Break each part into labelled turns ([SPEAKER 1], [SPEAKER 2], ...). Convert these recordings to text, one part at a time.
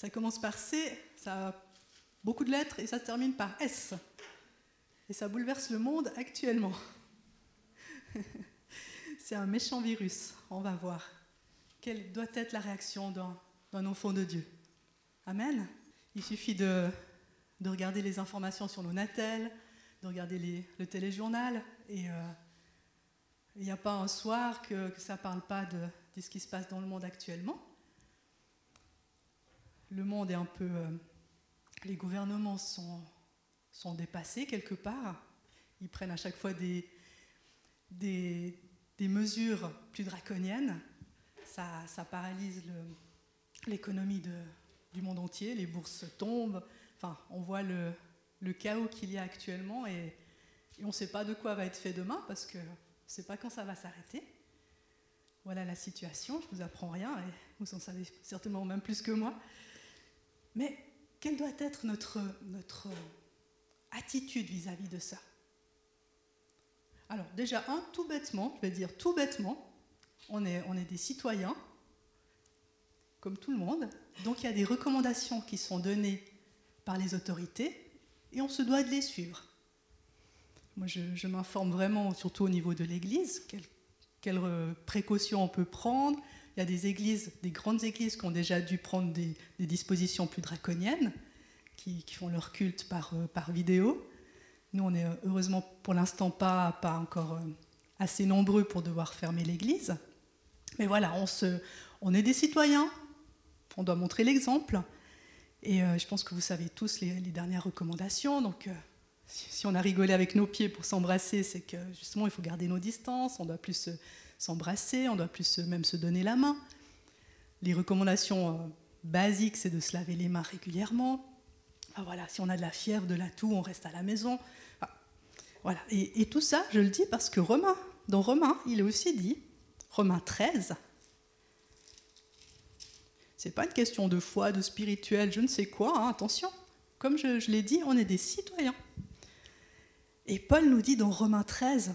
[SPEAKER 1] Ça commence par C, ça a beaucoup de lettres et ça termine par S. Et ça bouleverse le monde actuellement. C'est un méchant virus, on va voir. Quelle doit être la réaction d'un enfant de Dieu? Amen. Il suffit de, regarder les informations sur nos natels, de regarder le téléjournal, et euh, il n'y a pas un soir que, ça ne parle pas de, de, ce qui se passe dans le monde actuellement. Le monde est un peu... Euh, les gouvernements sont, sont dépassés quelque part. Ils prennent à chaque fois des, des, mesures plus draconiennes. Ça, ça paralyse l'économie du monde entier. Les bourses tombent. Enfin, on voit le, le chaos qu'il y a actuellement et, on ne sait pas de quoi va être fait demain parce que on ne sait pas quand ça va s'arrêter. Voilà la situation, je ne vous apprends rien et vous en savez certainement même plus que moi. Mais quelle doit être notre, notre attitude vis-à-vis de ça? Alors déjà, un, tout bêtement, je vais dire tout bêtement, on est, on est des citoyens, comme tout le monde, donc il y a des recommandations qui sont données par les autorités et on se doit de les suivre. Moi, je, m'informe vraiment, surtout au niveau de l'Église, quelles précautions on peut prendre, il y a des églises, des grandes églises qui ont déjà dû prendre des, dispositions plus draconiennes, qui, font leur culte par, euh, vidéo. Nous, on est euh, heureusement pour l'instant pas, pas encore euh, assez nombreux pour devoir fermer l'église. Mais voilà, on, se, on est des citoyens, on doit montrer l'exemple. Et je pense que vous savez tous les, dernières recommandations. Donc, si, on a rigolé avec nos pieds pour s'embrasser, c'est que justement, il faut garder nos distances, on doit plus se, s'embrasser, on doit plus même se donner la main. Les recommandations euh, basiques, c'est de se laver les mains régulièrement. voilà, si on a de la fièvre, de la toux, on reste à la maison. voilà. Et, tout ça, je le dis parce que Romain, dans Romain, il est aussi dit, Romain 13, c'est pas une question de foi, de spirituel, je ne sais quoi, hein, attention. Comme je, je l'ai dit, on est des citoyens. Et Paul nous dit dans Romains 13,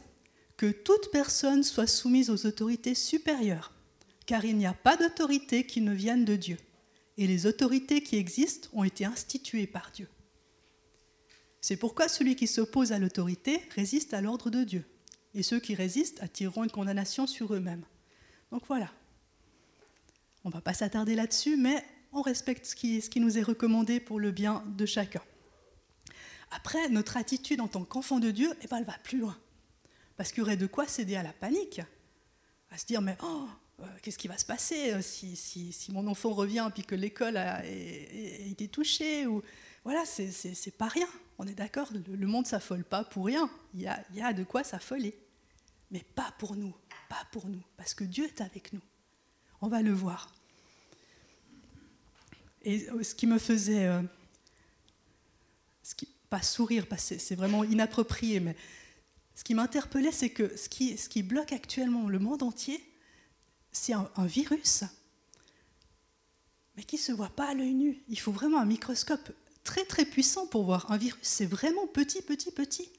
[SPEAKER 1] que toute personne soit soumise aux autorités supérieures, car il n'y a pas d'autorité qui ne vienne de Dieu, et les autorités qui existent ont été instituées par Dieu. C'est pourquoi celui qui s'oppose à l'autorité résiste à l'ordre de Dieu, et ceux qui résistent attireront une condamnation sur eux-mêmes. Donc voilà. On ne va pas s'attarder là-dessus, mais on respecte ce qui, nous est recommandé pour le bien de chacun. Après, notre attitude en tant qu'enfant de Dieu, eh ben, elle va plus loin. Parce qu'il y aurait de quoi céder à la panique, à se dire mais oh, euh, qu'est-ce qui va se passer euh, si, si, mon enfant revient puis que l'école a, été touchée ou voilà, c'est pas rien. On est d'accord, le, monde s'affole pas pour rien. Il y, a, y a de quoi s'affoler, mais pas pour nous, pas pour nous, parce que Dieu est avec nous. On va le voir. Et euh, ce qui me faisait, ce qui, pas sourire, parce que c'est vraiment inapproprié, mais ce qui m'interpellait, c'est que ce qui, bloque actuellement le monde entier, c'est un, virus, mais qui ne se voit pas à l'œil nu. Il faut vraiment un microscope très très puissant pour voir. Un virus, c'est vraiment petit, petit, petit.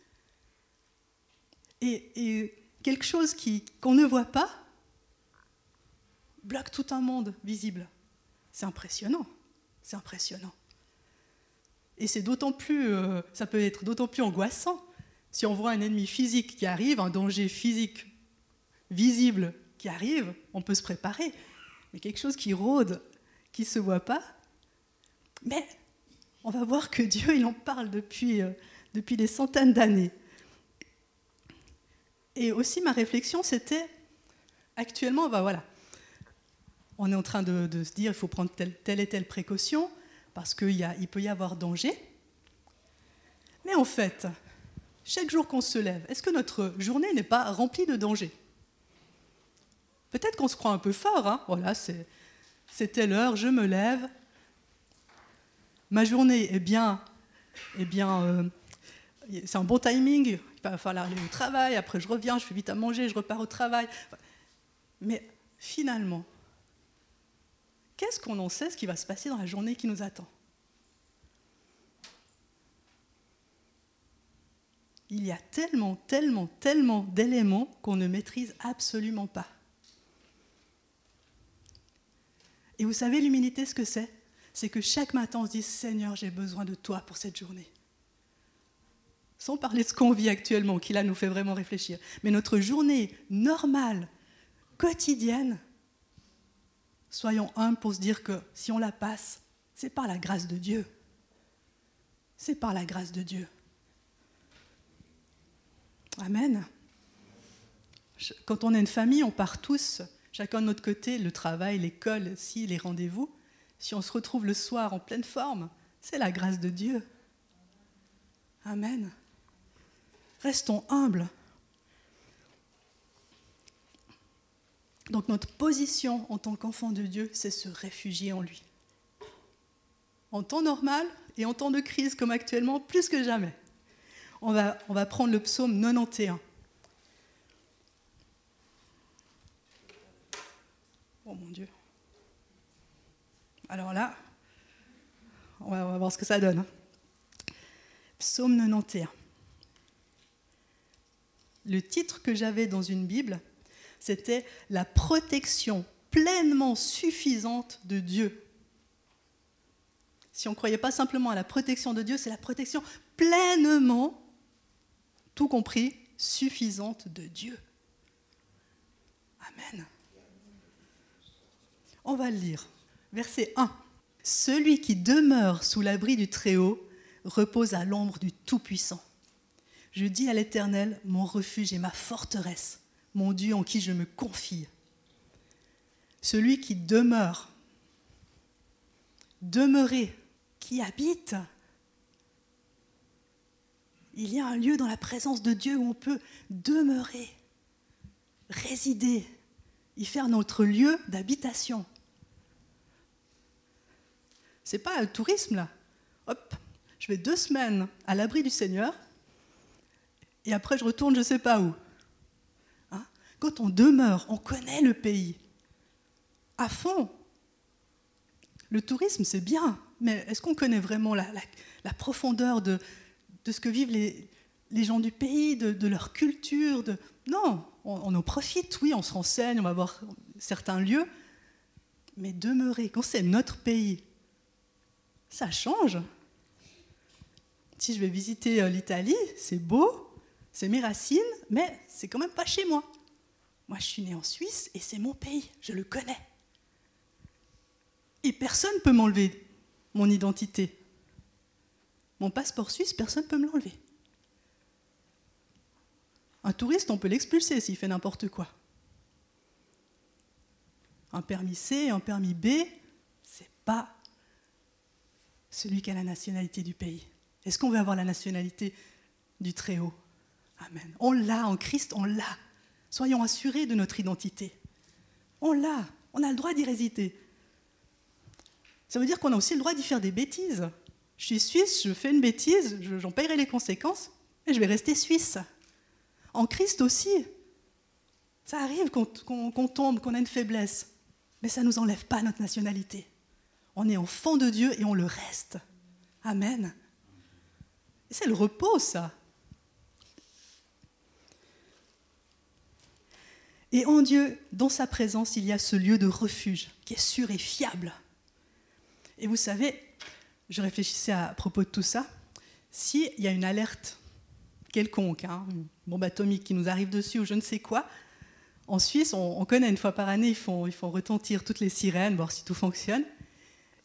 [SPEAKER 1] Et, quelque chose qu'on ne voit pas bloque tout un monde visible. C'est impressionnant. C'est impressionnant. Et c'est d'autant plus, euh, ça peut être d'autant plus angoissant si on voit un ennemi physique qui arrive, un danger physique visible qui arrive, on peut se préparer. Mais quelque chose qui rôde, qui ne se voit pas, mais on va voir que Dieu, il en parle depuis, euh, depuis des centaines d'années. Et aussi, ma réflexion, c'était, actuellement, bah voilà, on est en train de, se dire, il faut prendre telle, telle et telle précaution, parce qu'il il peut y avoir danger. Mais en fait, chaque jour qu'on se lève, est-ce que notre journée n'est pas remplie de dangers? Peut-être qu'on se croit un peu fort, hein. Voilà, c'est telle heure, je me lève, ma journée est bien, bien, euh, c'est un bon timing, il va falloir aller au travail, après je reviens, je fais vite à manger, je repars au travail. Mais finalement, qu'est-ce qu'on en sait ce qui va se passer dans la journée qui nous attend? Il y a tellement, tellement, tellement d'éléments qu'on ne maîtrise absolument pas. Et vous savez, l'humilité, ce que c'est c'est que chaque matin, on se dise Seigneur, j'ai besoin de toi pour cette journée. Sans parler de ce qu'on vit actuellement, qui là nous fait vraiment réfléchir. Mais notre journée normale, quotidienne, soyons humbles pour se dire que si on la passe, c'est par la grâce de Dieu. C'est par la grâce de Dieu. Amen. Quand on est une famille, on part tous, chacun de notre côté, le travail, l'école, si, les rendez-vous. Si on se retrouve le soir en pleine forme, c'est la grâce de Dieu. Amen. Restons humbles. Donc notre position en tant qu'enfant de Dieu, c'est se réfugier en lui. En temps normal et en temps de crise comme actuellement, plus que jamais. On va, prendre le psaume 91. Oh mon Dieu. Alors là, on va, voir ce que ça donne. Psaume 91. Le titre que j'avais dans une Bible, c'était La protection pleinement suffisante de Dieu. Si on ne croyait pas simplement à la protection de Dieu, c'est la protection pleinement, tout compris, suffisante de Dieu. Amen. On va le lire. Verset 1. Celui qui demeure sous l'abri du Très-Haut repose à l'ombre du Tout-Puissant. Je dis à l'Éternel, mon refuge et ma forteresse, mon Dieu en qui je me confie. Celui qui demeure, demeurer, qui habite. Il y a un lieu dans la présence de Dieu où on peut demeurer, résider, y faire notre lieu d'habitation. C'est pas un tourisme là. Hop, je vais deux semaines à l'abri du Seigneur et après je retourne je ne sais pas où. Hein? Quand on demeure, on connaît le pays à fond. Le tourisme, c'est bien, mais est-ce qu'on connaît vraiment la, profondeur de, ce que vivent les, gens du pays, de, leur culture de... Non, on, en profite, oui, on se renseigne, on va voir certains lieux, mais demeurer, quand c'est notre pays, ça change. Si je vais visiter euh, l'Italie, c'est beau, c'est mes racines, mais c'est quand même pas chez moi. Moi, je suis née en Suisse et c'est mon pays, je le connais. Et personne ne peut m'enlever mon identité. Mon passeport suisse, personne ne peut me l'enlever. Un touriste, on peut l'expulser s'il fait n'importe quoi. Un permis C, un permis B, c'est pas celui qui a la nationalité du pays. Est-ce qu'on veut avoir la nationalité du Très-Haut? Amen. On l'a en Christ, on l'a. Soyons assurés de notre identité. On l'a. On a le droit d'y résider. Ça veut dire qu'on a aussi le droit d'y faire des bêtises. Je suis suisse, je fais une bêtise, j'en paierai les conséquences, et je vais rester suisse. En Christ aussi. Ça arrive qu'on tombe, qu'on a une faiblesse, mais ça ne nous enlève pas notre nationalité. On est enfant de Dieu et on le reste. Amen. C'est le repos, ça. Et en Dieu, dans sa présence, il y a ce lieu de refuge qui est sûr et fiable. Et vous savez, je réfléchissais à propos de tout ça, s'il y a une alerte quelconque, hein, une bombe atomique qui nous arrive dessus ou je ne sais quoi, en Suisse, on, connaît une fois par année, ils font, retentir toutes les sirènes, voir si tout fonctionne.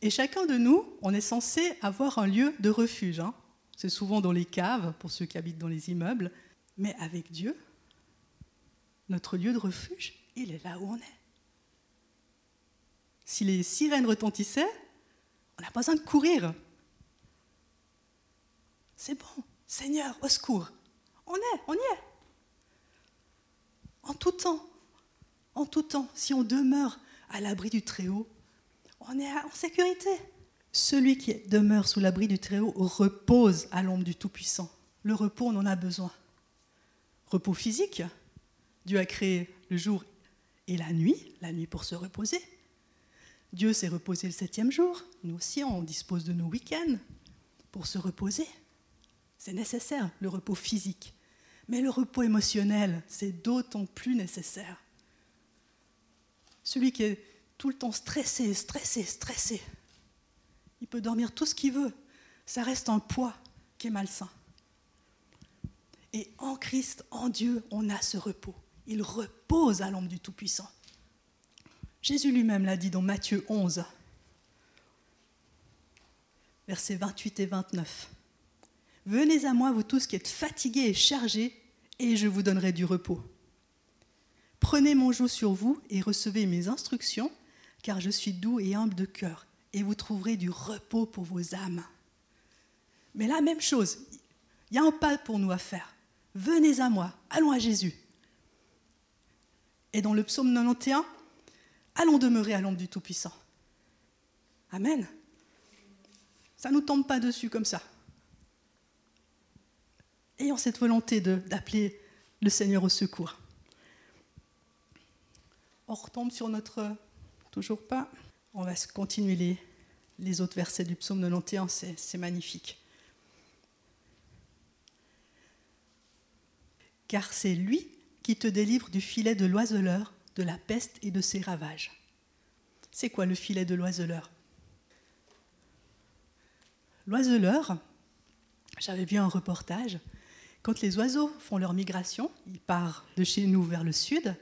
[SPEAKER 1] Et chacun de nous, on est censé avoir un lieu de refuge. Hein. C'est souvent dans les caves, pour ceux qui habitent dans les immeubles. Mais avec Dieu, notre lieu de refuge, il est là où on est. Si les sirènes retentissaient, on n'a pas besoin de courir. C'est bon. Seigneur, au secours. On est, on y est. En tout temps, en tout temps, si on demeure à l'abri du Très-Haut, on est en sécurité. Celui qui demeure sous l'abri du Très-Haut repose à l'ombre du Tout-Puissant. Le repos, on en a besoin. Repos physique. Dieu a créé le jour et la nuit, la nuit pour se reposer. Dieu s'est reposé le septième jour. Nous aussi, on dispose de nos week-ends pour se reposer. C'est nécessaire, le repos physique. Mais le repos émotionnel, c'est d'autant plus nécessaire. Celui qui est tout le temps stressé, stressé, stressé, peut dormir tout ce qu'il veut. Ça reste un poids qui est malsain. Et en Christ, en Dieu, on a ce repos. Il repose à l'ombre du Tout-Puissant. Jésus lui-même l'a dit dans Matthieu 11, versets 28 et 29. Venez à moi, vous tous qui êtes fatigués et chargés, et je vous donnerai du repos. Prenez mon joug sur vous et recevez mes instructions, car je suis doux et humble de cœur, et vous trouverez du repos pour vos âmes. Mais la même chose, il y a un pas pour nous à faire. Venez à moi, allons à Jésus. Et dans le psaume 91, allons demeurer à l'ombre du Tout-Puissant. Amen. Ça ne nous tombe pas dessus comme ça. Ayons cette volonté d'appeler le Seigneur au secours. On retombe sur notre... Toujours pas. On va continuer les, les autres versets du psaume 91, c'est magnifique. Car c'est lui qui te délivre du filet de l'oiseleur, de la peste et de ses ravages. C'est quoi le filet de l'oiseleur? L'oiseleur, j'avais vu un reportage, quand les oiseaux font leur migration, ils partent de chez nous vers le sud,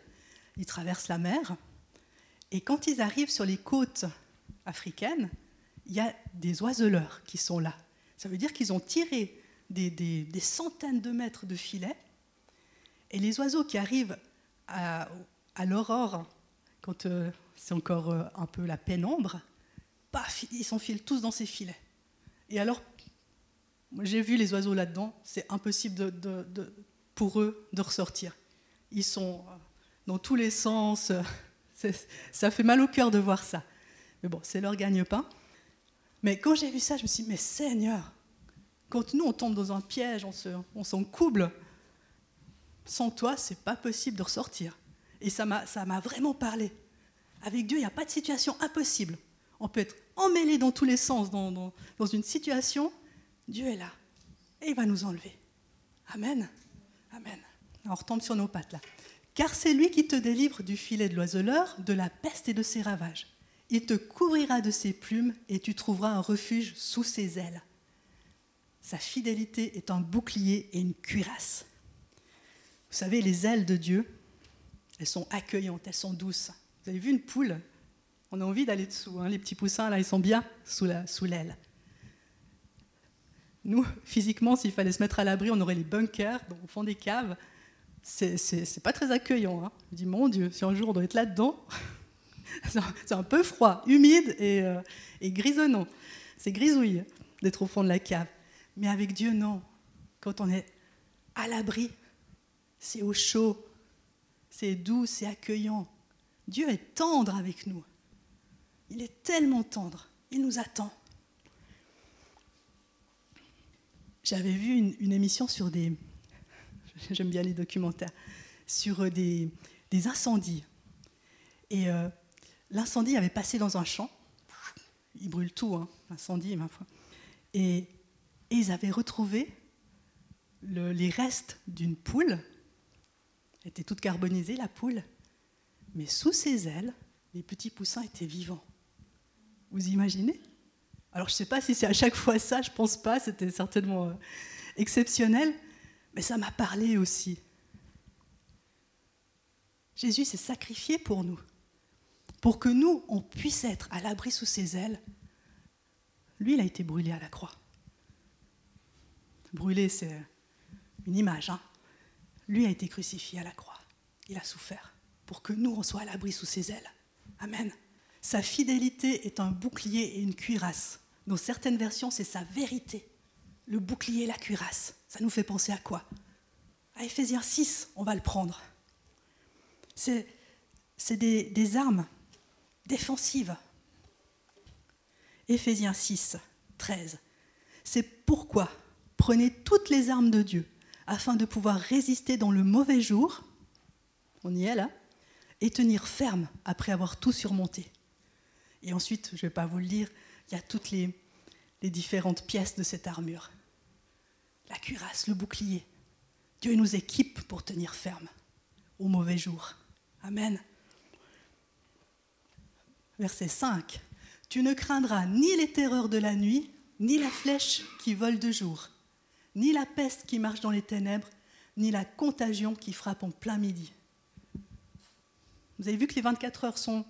[SPEAKER 1] ils traversent la mer, et quand ils arrivent sur les côtes africaines, il y a des oiseleurs qui sont là. Ça veut dire qu'ils ont tiré des, centaines de mètres de filets, et les oiseaux qui arrivent à, l'aurore, quand euh, c'est encore euh, un peu la pénombre, paf, ils s'enfilent tous dans ces filets. Et alors, j'ai vu les oiseaux là-dedans, c'est impossible pour eux de ressortir. Ils sont euh, dans tous les sens. Ça fait mal au cœur de voir ça. Mais bon, c'est leur gagne-pain. Mais quand j'ai vu ça, je me suis dit, mais Seigneur, quand nous on tombe dans un piège, on s'en couble, sans toi, c'est pas possible de ressortir. Et ça m'a vraiment parlé. Avec Dieu, il n'y a pas de situation impossible. On peut être emmêlé dans tous les sens dans, dans une situation. Dieu est là. Et il va nous enlever. Amen. Amen. On retombe sur nos pattes là car c'est lui qui te délivre du filet de l'oiseleur, de la peste et de ses ravages. Il te couvrira de ses plumes et tu trouveras un refuge sous ses ailes. Sa fidélité est un bouclier et une cuirasse. Vous savez, les ailes de Dieu, elles sont accueillantes, elles sont douces. Vous avez vu une poule On a envie d'aller dessous. Hein. Les petits poussins, là, ils sont bien sous l'aile. Sous Nous, physiquement, s'il fallait se mettre à l'abri, on aurait les bunkers au fond des caves c'est pas très accueillant. Hein. Je dis, mon Dieu, si un jour on doit être là-dedans, c'est un peu froid, humide et, euh, et grisonnant. C'est grisouille d'être au fond de la cave. Mais avec Dieu, non. Quand on est à l'abri, c'est au chaud, c'est doux, c'est accueillant. Dieu est tendre avec nous. Il est tellement tendre. Il nous attend. J'avais vu une émission sur des, j'aime bien les documentaires, sur euh, des, incendies. Et euh, l'incendie avait passé dans un champ. Il brûle tout, hein, l'incendie, ma foi. Et, ils avaient retrouvé les restes d'une poule. Elle était toute carbonisée, la poule. Mais sous ses ailes, les petits poussins étaient vivants. Vous imaginez? Alors, je ne sais pas si c'est à chaque fois ça, je ne pense pas, c'était certainement euh, exceptionnel. Mais ça m'a parlé aussi. Jésus s'est sacrifié pour nous, pour que nous, on puisse être à l'abri sous ses ailes. Lui, il a été brûlé à la croix. Brûlé, c'est une image. Hein. Lui a été crucifié à la croix. Il a souffert pour que nous, on soit à l'abri sous ses ailes. Amen. Sa fidélité est un bouclier et une cuirasse. Dans certaines versions, c'est sa vérité le bouclier, la cuirasse. Ça nous fait penser à quoi? À Ephésiens 6, on va le prendre. C'est des, des armes défensives. Éphésiens 6, 13. C'est pourquoi prenez toutes les armes de Dieu afin de pouvoir résister dans le mauvais jour, on y est là, et tenir ferme après avoir tout surmonté. Et ensuite, je ne vais pas vous le lire, il y a toutes les, les différentes pièces de cette armure la cuirasse, le bouclier. Dieu nous équipe pour tenir ferme au mauvais jour. Amen. Verset 5. Tu ne craindras ni les terreurs de la nuit, ni la flèche qui vole de jour, ni la peste qui marche dans les ténèbres, ni la contagion qui frappe en plein midi. Vous avez vu que les 24 heures sont,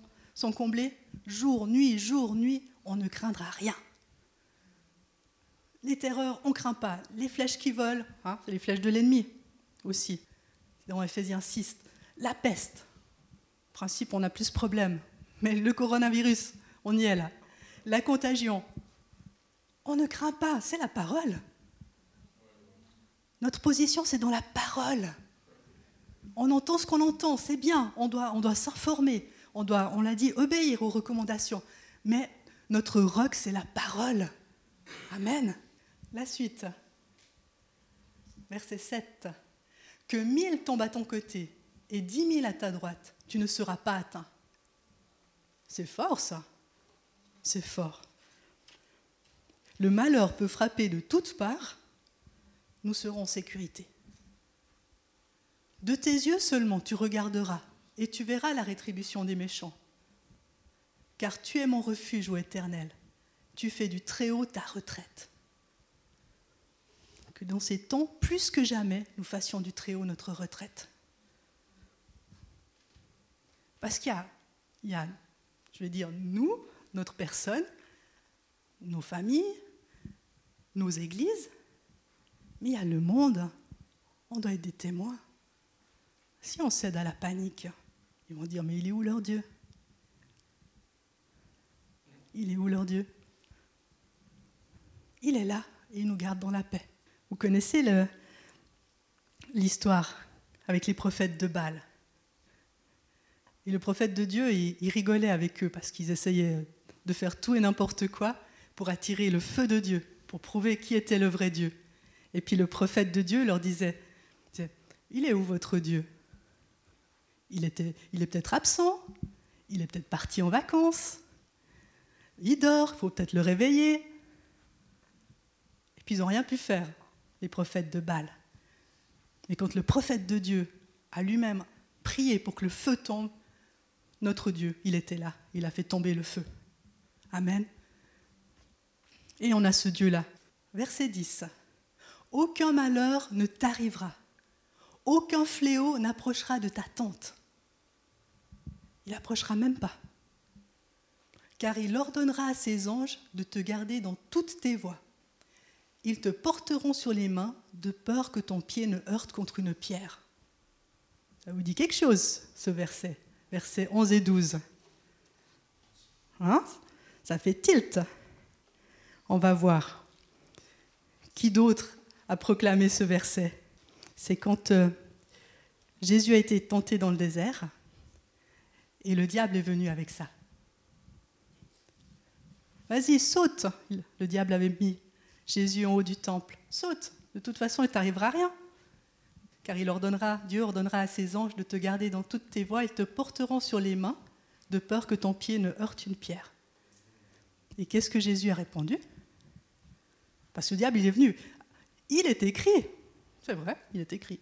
[SPEAKER 1] comblées? Jour, nuit, jour, nuit, on ne craindra rien. Les terreurs, on ne craint pas. Les flèches qui volent, hein, c'est les flèches de l'ennemi aussi. Dans Ephésiens 6. La peste. Principe, on a plus de problèmes. Mais le coronavirus, on y est là. La contagion. On ne craint pas, c'est la parole. Notre position, c'est dans la parole. On entend ce qu'on entend, c'est bien. On doit, on doit s'informer. On doit, on l'a dit, obéir aux recommandations. Mais notre roc, c'est la parole. Amen. La suite. Verset 7. Que mille tombent à ton côté et dix mille à ta droite, tu ne seras pas atteint. C'est fort ça. C'est fort. Le malheur peut frapper de toutes parts, nous serons en sécurité. De tes yeux seulement tu regarderas et tu verras la rétribution des méchants. Car tu es mon refuge, ô Éternel. Tu fais du Très-Haut ta retraite que dans ces temps, plus que jamais, nous fassions du Très-Haut notre retraite. Parce qu'il y, a, je vais dire, nous, notre personne, nos familles, nos églises, mais il y a le monde. On doit être des témoins. Si on cède à la panique, ils vont dire, mais il est où leur Dieu? Il est où leur Dieu? Il est là et il nous garde dans la paix. Vous connaissez l'histoire avec les prophètes de Baal? Et le prophète de Dieu, il, rigolait avec eux parce qu'ils essayaient de faire tout et n'importe quoi pour attirer le feu de Dieu, pour prouver qui était le vrai Dieu. Et puis le prophète de Dieu leur disait, il est où votre Dieu? Il, était, il est peut-être absent, il est peut-être parti en vacances, il dort, il faut peut-être le réveiller. Et puis ils n'ont rien pu faire les prophètes de Baal. Mais quand le prophète de Dieu a lui-même prié pour que le feu tombe, notre Dieu, il était là, il a fait tomber le feu. Amen. Et on a ce Dieu-là. Verset 10. Aucun malheur ne t'arrivera, aucun fléau n'approchera de ta tente. Il n'approchera même pas. Car il ordonnera à ses anges de te garder dans toutes tes voies. Ils te porteront sur les mains de peur que ton pied ne heurte contre une pierre. Ça vous dit quelque chose, ce verset, versets 11 et 12. Hein? Ça fait tilt. On va voir. Qui d'autre a proclamé ce verset C'est quand euh, Jésus a été tenté dans le désert et le diable est venu avec ça. Vas-y, saute Le diable avait mis Jésus en haut du temple, saute, de toute façon il t'arrivera rien. Car il ordonnera, Dieu ordonnera à ses anges de te garder dans toutes tes voies, ils te porteront sur les mains, de peur que ton pied ne heurte une pierre. Et qu'est-ce que Jésus a répondu? Parce que le diable, il est venu. Il est écrit, c'est vrai, il est écrit,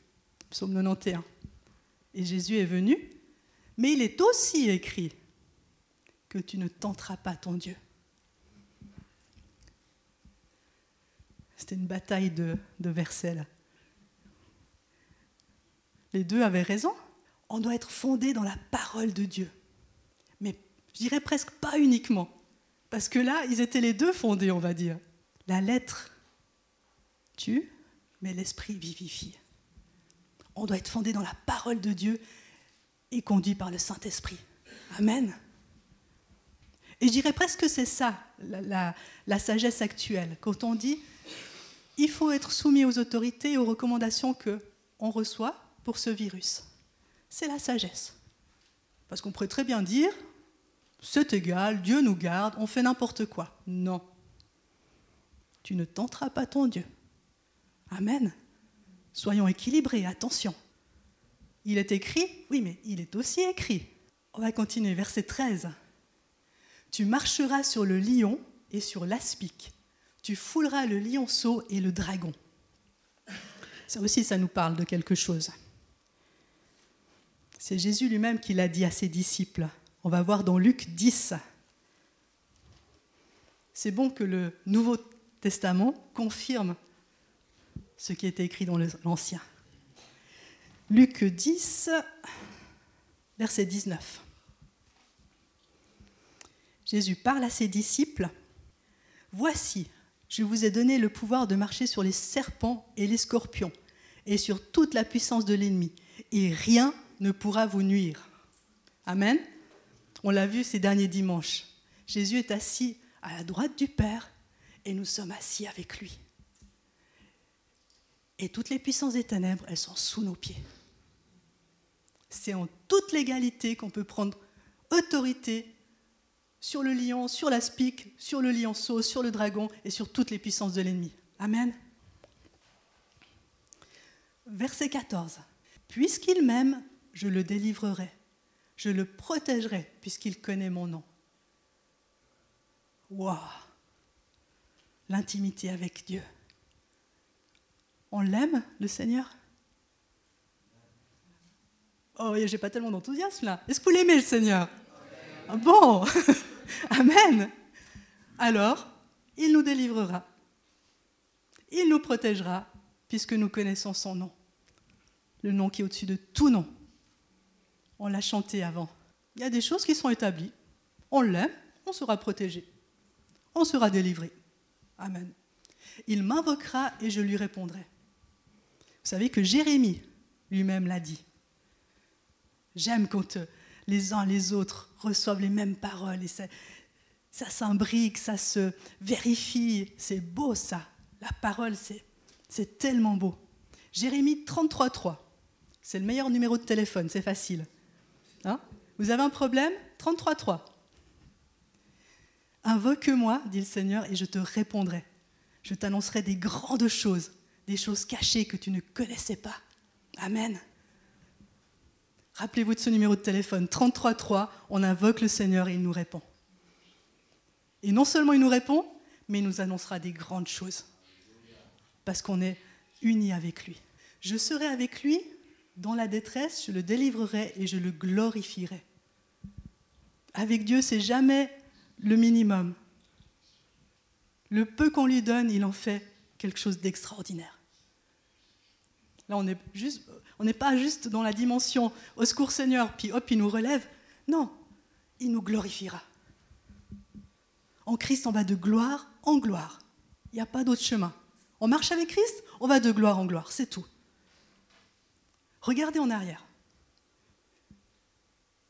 [SPEAKER 1] psaume 91. Et Jésus est venu, mais il est aussi écrit que tu ne tenteras pas ton Dieu. C'était une bataille de, versets là. Les deux avaient raison. On doit être fondé dans la parole de Dieu. Mais je dirais presque pas uniquement. Parce que là, ils étaient les deux fondés, on va dire. La lettre tue, mais l'esprit vivifie. On doit être fondé dans la parole de Dieu et conduit par le Saint-Esprit. Amen. Et je dirais presque que c'est ça, la, sagesse actuelle. Quand on dit il faut être soumis aux autorités et aux recommandations qu'on reçoit pour ce virus. C'est la sagesse. Parce qu'on pourrait très bien dire, c'est égal, Dieu nous garde, on fait n'importe quoi. Non. Tu ne tenteras pas ton Dieu. Amen. Soyons équilibrés, attention. Il est écrit, oui, mais il est aussi écrit. On va continuer, verset 13. Tu marcheras sur le lion et sur l'aspic tu fouleras le lionceau et le dragon. Ça aussi, ça nous parle de quelque chose. C'est Jésus lui-même qui l'a dit à ses disciples. On va voir dans Luc 10. c'est bon que le Nouveau Testament confirme ce qui était écrit dans l'Ancien. Luc 10, verset 19. Jésus parle à ses disciples. Voici, je vous ai donné le pouvoir de marcher sur les serpents et les scorpions et sur toute la puissance de l'ennemi, et rien ne pourra vous nuire. Amen. On l'a vu ces derniers dimanches. Jésus est assis à la droite du Père et nous sommes assis avec lui. Et toutes les puissances des ténèbres, elles sont sous nos pieds. C'est en toute légalité qu'on peut prendre autorité sur le lion, sur la spique, sur le lionceau, sur le dragon et sur toutes les puissances de l'ennemi. Amen. Verset 14. Puisqu'il m'aime, je le délivrerai. Je le protégerai puisqu'il connaît mon nom. Waouh L'intimité avec Dieu. On l'aime, le Seigneur? Oh, j'ai pas tellement d'enthousiasme là. Est-ce que vous l'aimez, le Seigneur? Ah Bon? Amen. Alors, il nous délivrera. Il nous protégera, puisque nous connaissons son nom. Le nom qui est au-dessus de tout nom. On l'a chanté avant. Il y a des choses qui sont établies. On l'aime, on sera protégé. On sera délivré. Amen. Il m'invoquera et je lui répondrai. Vous savez que Jérémie lui-même l'a dit. J'aime quand euh, les uns les autres reçoivent les mêmes paroles et ça, ça s'imbrique, ça se vérifie. C'est beau ça. La parole, c'est tellement beau. Jérémie 33.3. C'est le meilleur numéro de téléphone, c'est facile. Hein? Vous avez un problème? 33.3. Invoque-moi, dit le Seigneur, et je te répondrai. Je t'annoncerai des grandes choses, des choses cachées que tu ne connaissais pas. Amen. Rappelez-vous de ce numéro de téléphone, 33.3, on invoque le Seigneur et il nous répond. Et non seulement il nous répond, mais il nous annoncera des grandes choses. Parce qu'on est unis avec lui. Je serai avec lui dans la détresse, je le délivrerai et je le glorifierai. Avec Dieu, c'est jamais le minimum. Le peu qu'on lui donne, il en fait quelque chose d'extraordinaire. Là, on n'est pas juste dans la dimension au secours Seigneur, puis hop, il nous relève. Non, il nous glorifiera. En Christ, on va de gloire en gloire. Il n'y a pas d'autre chemin. On marche avec Christ, on va de gloire en gloire, c'est tout. Regardez en arrière.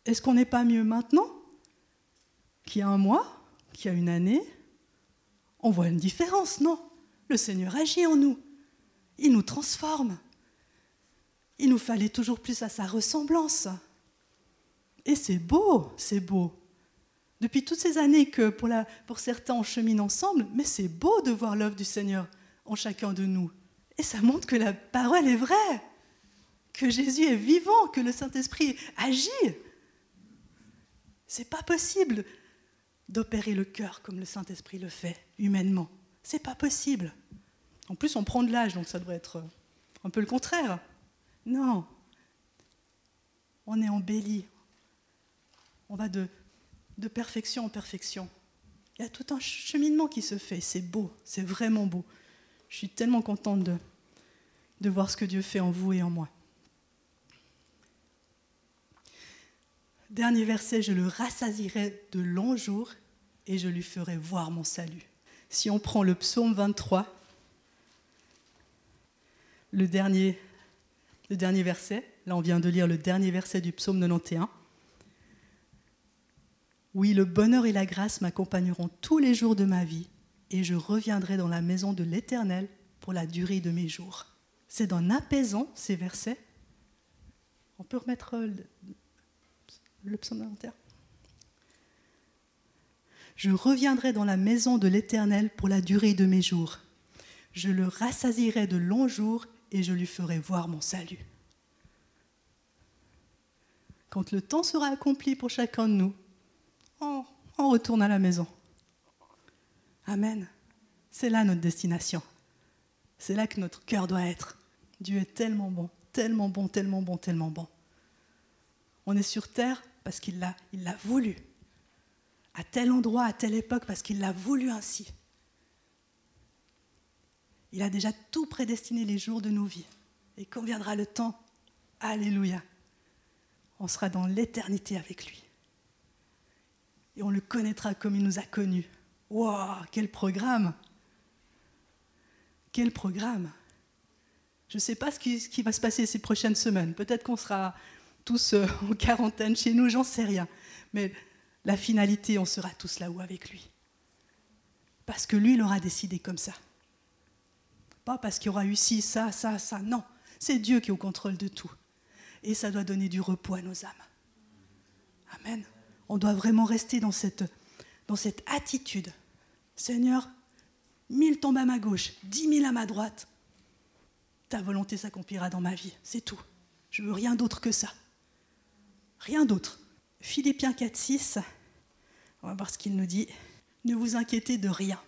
[SPEAKER 1] Est-ce qu'on n'est pas mieux maintenant qu'il y a un mois, qu'il y a une année? On voit une différence, non? Le Seigneur agit en nous. Il nous transforme. Il nous fallait toujours plus à sa ressemblance. Et c'est beau, c'est beau depuis toutes ces années que pour, certains on chemine ensemble, mais c'est beau de voir l'œuvre du Seigneur en chacun de nous. Et ça montre que la parole est vraie, que Jésus est vivant, que le Saint-Esprit agit. C'est pas possible d'opérer le cœur comme le Saint-Esprit le fait humainement. C'est pas possible. En plus, on prend de l'âge, donc ça devrait être un peu le contraire. Non. On est embelli. On va de perfection en perfection. Il y a tout un cheminement qui se fait. C'est beau, c'est vraiment beau. Je suis tellement contente de, de voir ce que Dieu fait en vous et en moi. Dernier verset, je le rassasirai de longs jours et je lui ferai voir mon salut. Si on prend le psaume 23, le dernier, le dernier verset, là on vient de lire le dernier verset du psaume 91, oui, le bonheur et la grâce m'accompagneront tous les jours de ma vie, et je reviendrai dans la maison de l'Éternel pour la durée de mes jours. C'est d'un apaisant ces versets. On peut remettre le, le psaume inventaire. Je reviendrai dans la maison de l'Éternel pour la durée de mes jours. Je le rassasierai de longs jours et je lui ferai voir mon salut. Quand le temps sera accompli pour chacun de nous, on, retourne à la maison. Amen. C'est là notre destination. C'est là que notre cœur doit être. Dieu est tellement bon, tellement bon, tellement bon, tellement bon. On est sur terre parce qu'il l'a, l'a voulu. à tel endroit, à telle époque, parce qu'il l'a voulu ainsi. Il a déjà tout prédestiné les jours de nos vies. Et quand viendra le temps, Alléluia, on sera dans l'éternité avec lui. Et on le connaîtra comme il nous a connus. Waouh, quel programme Quel programme Je ne sais pas ce qui, va se passer ces prochaines semaines. Peut-être qu'on sera tous euh, en quarantaine chez nous, j'en sais rien. Mais la finalité, on sera tous là-haut avec lui. Parce que lui, il aura décidé comme ça. Pas parce qu'il y aura eu ci, ça, ça, ça. Non, c'est Dieu qui est au contrôle de tout. Et ça doit donner du repos à nos âmes. Amen. On doit vraiment rester dans cette, dans cette attitude. Seigneur, mille tombent à ma gauche, dix mille à ma droite. Ta volonté s'accomplira dans ma vie, c'est tout. Je veux rien d'autre que ça. Rien d'autre. Philippiens 4, 6, on va voir ce qu'il nous dit. Ne vous inquiétez de rien,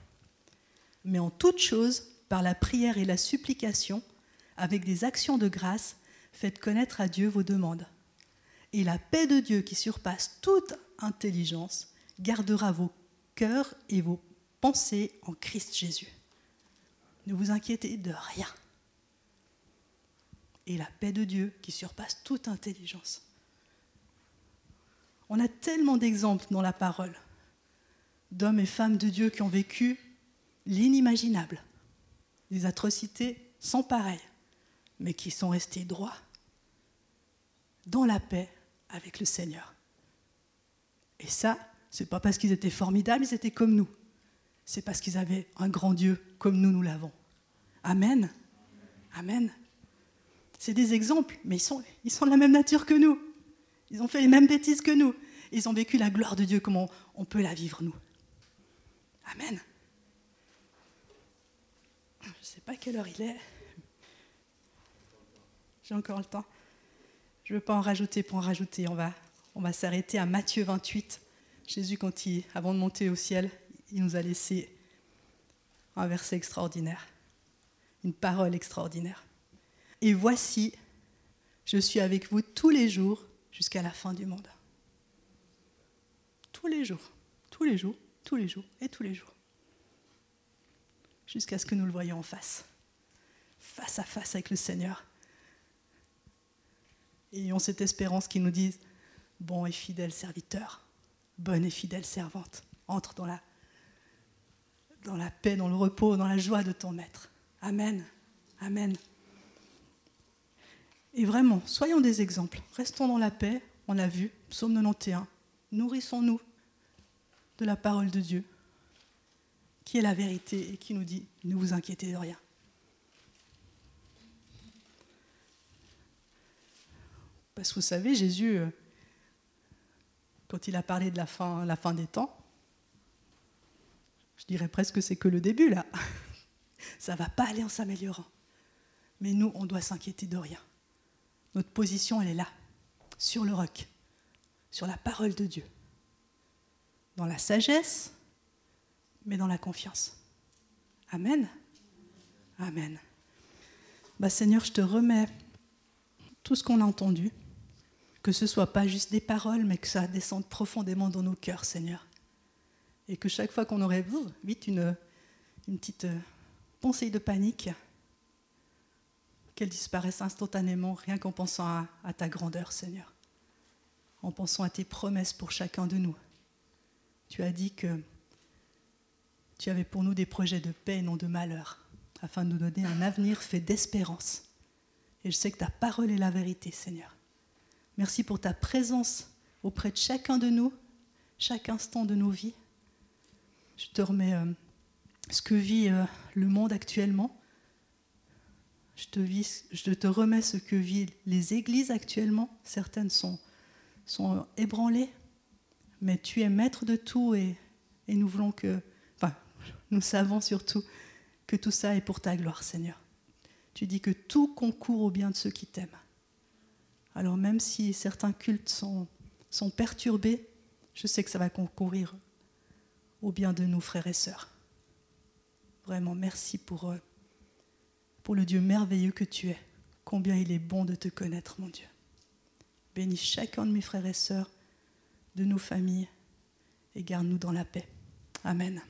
[SPEAKER 1] mais en toute chose, par la prière et la supplication, avec des actions de grâce, faites connaître à Dieu vos demandes. Et la paix de Dieu qui surpasse toute intelligence gardera vos cœurs et vos pensées en Christ Jésus. Ne vous inquiétez de rien. Et la paix de Dieu qui surpasse toute intelligence. On a tellement d'exemples dans la parole d'hommes et femmes de Dieu qui ont vécu l'inimaginable, des atrocités sans pareil, mais qui sont restés droits, dans la paix avec le Seigneur. Et ça, c'est pas parce qu'ils étaient formidables, ils étaient comme nous. C'est parce qu'ils avaient un grand Dieu comme nous, nous l'avons. Amen. Amen. C'est des exemples, mais ils sont, ils sont de la même nature que nous. Ils ont fait les mêmes bêtises que nous. Ils ont vécu la gloire de Dieu comme on, peut la vivre nous. Amen. Je ne sais pas quelle heure il est. J'ai encore le temps. Je ne veux pas en rajouter pour en rajouter. On va, on va s'arrêter à Matthieu 28. Jésus, quand avant de monter au ciel, il nous a laissé un verset extraordinaire, une parole extraordinaire. Et voici, je suis avec vous tous les jours jusqu'à la fin du monde. Tous les jours, tous les jours, tous les jours et tous les jours. Jusqu'à ce que nous le voyions en face, face à face avec le Seigneur. Ayons cette espérance qu'il nous dise, bon et fidèle serviteur, bonne et fidèle servante, entre dans la, dans la paix, dans le repos, dans la joie de ton maître. Amen. Amen. Et vraiment, soyons des exemples. Restons dans la paix, on l'a vu, psaume 91. Nourrissons-nous de la parole de Dieu, qui est la vérité et qui nous dit ne vous inquiétez de rien. Parce que vous savez, Jésus, euh, quand il a parlé de la fin, la fin des temps, je dirais presque que c'est que le début là. Ça ne va pas aller en s'améliorant. Mais nous, on doit s'inquiéter de rien. Notre position, elle est là, sur le roc, sur la parole de Dieu. Dans la sagesse, mais dans la confiance. Amen. Amen. Bah, Seigneur, je te remets tout ce qu'on a entendu, que ce soit pas juste des paroles, mais que ça descende profondément dans nos cœurs, Seigneur. Et que chaque fois qu'on aurait vite une, une petite euh, pensée de panique, qu'elle disparaisse instantanément, rien qu'en pensant à, ta grandeur, Seigneur, en pensant à tes promesses pour chacun de nous. Tu as dit que tu avais pour nous des projets de paix et non de malheur, afin de nous donner un avenir fait d'espérance. Et je sais que ta parole est la vérité, Seigneur. Merci pour ta présence auprès de chacun de nous, chaque instant de nos vies. Je te remets euh, ce que vit euh, le monde actuellement je te, je te remets ce que vivent les églises actuellement. Certaines sont, sont ébranlées, mais tu es maître de tout et, et nous voulons que, nous savons surtout que tout ça est pour ta gloire, Seigneur. Tu dis que tout concourt au bien de ceux qui t'aiment. Alors même si certains cultes sont, perturbés, je sais que ça va concourir au bien de nos frères et sœurs. Vraiment, merci pour eux pour le Dieu merveilleux que tu es. Combien il est bon de te connaître, mon Dieu. Bénis chacun de mes frères et sœurs, de nos familles, et garde-nous dans la paix. Amen.